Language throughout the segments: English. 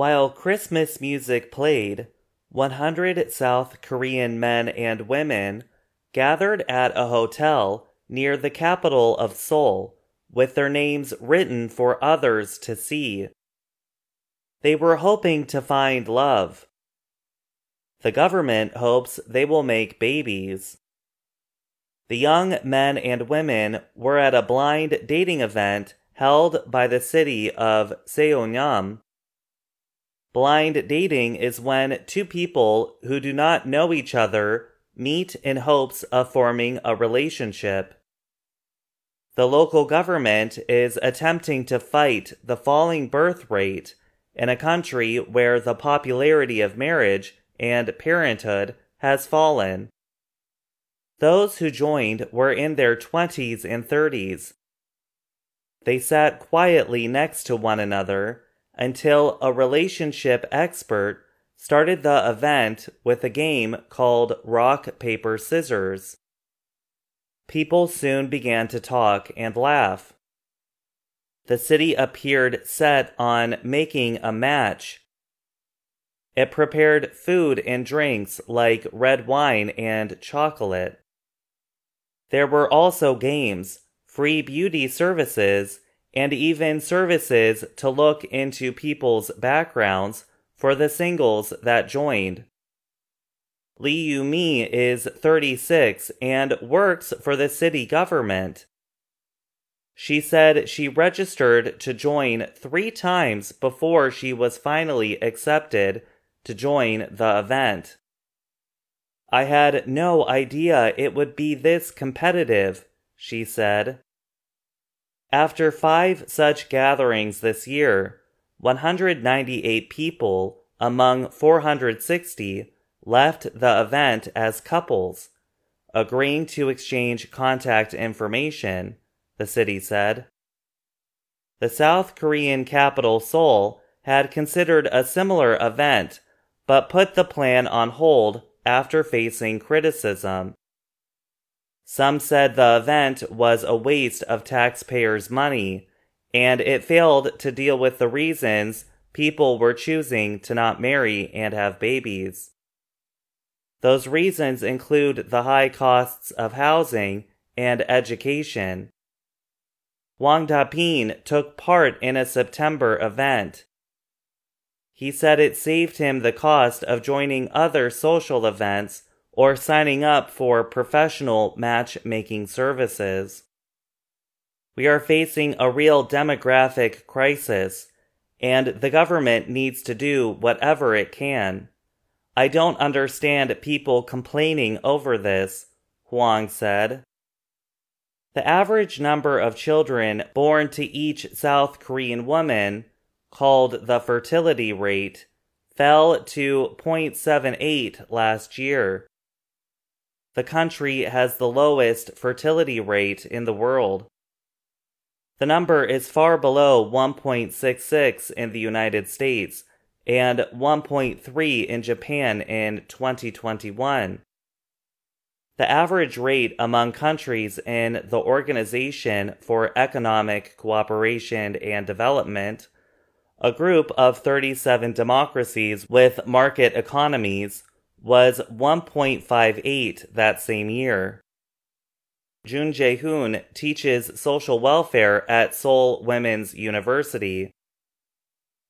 While Christmas music played, 100 South Korean men and women gathered at a hotel near the capital of Seoul with their names written for others to see. They were hoping to find love. The government hopes they will make babies. The young men and women were at a blind dating event held by the city of Seongnam. Blind dating is when two people who do not know each other meet in hopes of forming a relationship. The local government is attempting to fight the falling birth rate in a country where the popularity of marriage and parenthood has fallen. Those who joined were in their 20s and 30s. They sat quietly next to one another until a relationship expert started the event with a game called Rock, Paper, Scissors. People soon began to talk and laugh. The city appeared set on making a match. It prepared food and drinks like red wine and chocolate. There were also games, free beauty services, and even services to look into people's backgrounds for the singles that joined. Lee Yu Mi is 36 and works for the city government. She said she registered to join three times before she was finally accepted to join the event. I had no idea it would be this competitive, she said. After five such gatherings this year, 198 people among 460 left the event as couples, agreeing to exchange contact information, the city said. The South Korean capital Seoul had considered a similar event, but put the plan on hold after facing criticism. Some said the event was a waste of taxpayers' money and it failed to deal with the reasons people were choosing to not marry and have babies. Those reasons include the high costs of housing and education. Wang Dapin took part in a September event. He said it saved him the cost of joining other social events or signing up for professional matchmaking services. We are facing a real demographic crisis, and the government needs to do whatever it can. I don't understand people complaining over this, Huang said. The average number of children born to each South Korean woman, called the fertility rate, fell to 0.78 last year. The country has the lowest fertility rate in the world. The number is far below 1.66 in the United States and 1.3 in Japan in 2021. The average rate among countries in the Organization for Economic Cooperation and Development, a group of 37 democracies with market economies, was 1.58 that same year. Jung Jae-hoon teaches social welfare at Seoul Women's University.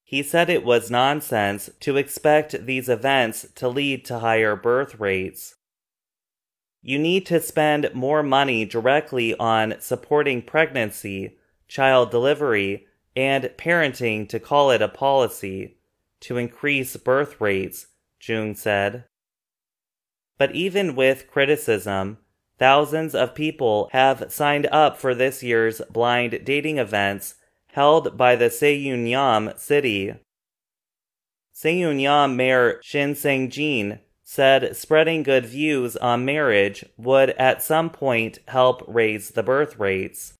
He said it was nonsense to expect these events to lead to higher birth rates. You need to spend more money directly on supporting pregnancy, child delivery, and parenting to call it a policy to increase birth rates, Jung said. But even with criticism, Thousands of people have signed up for this year's blind dating events held by the Seongnam city. Seongnam Mayor Shin Sang-jin said spreading good views on marriage would at some point help raise the birth rates.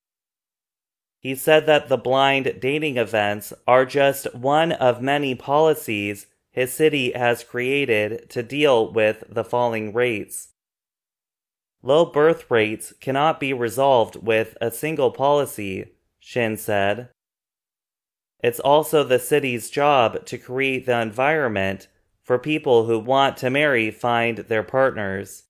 He said that the blind dating events are just one of many policies his city has created to deal with the falling rates. Low birth rates cannot be resolved with a single policy, Shin said. It's also the city's job to create the environment for people who want to marry find their partners.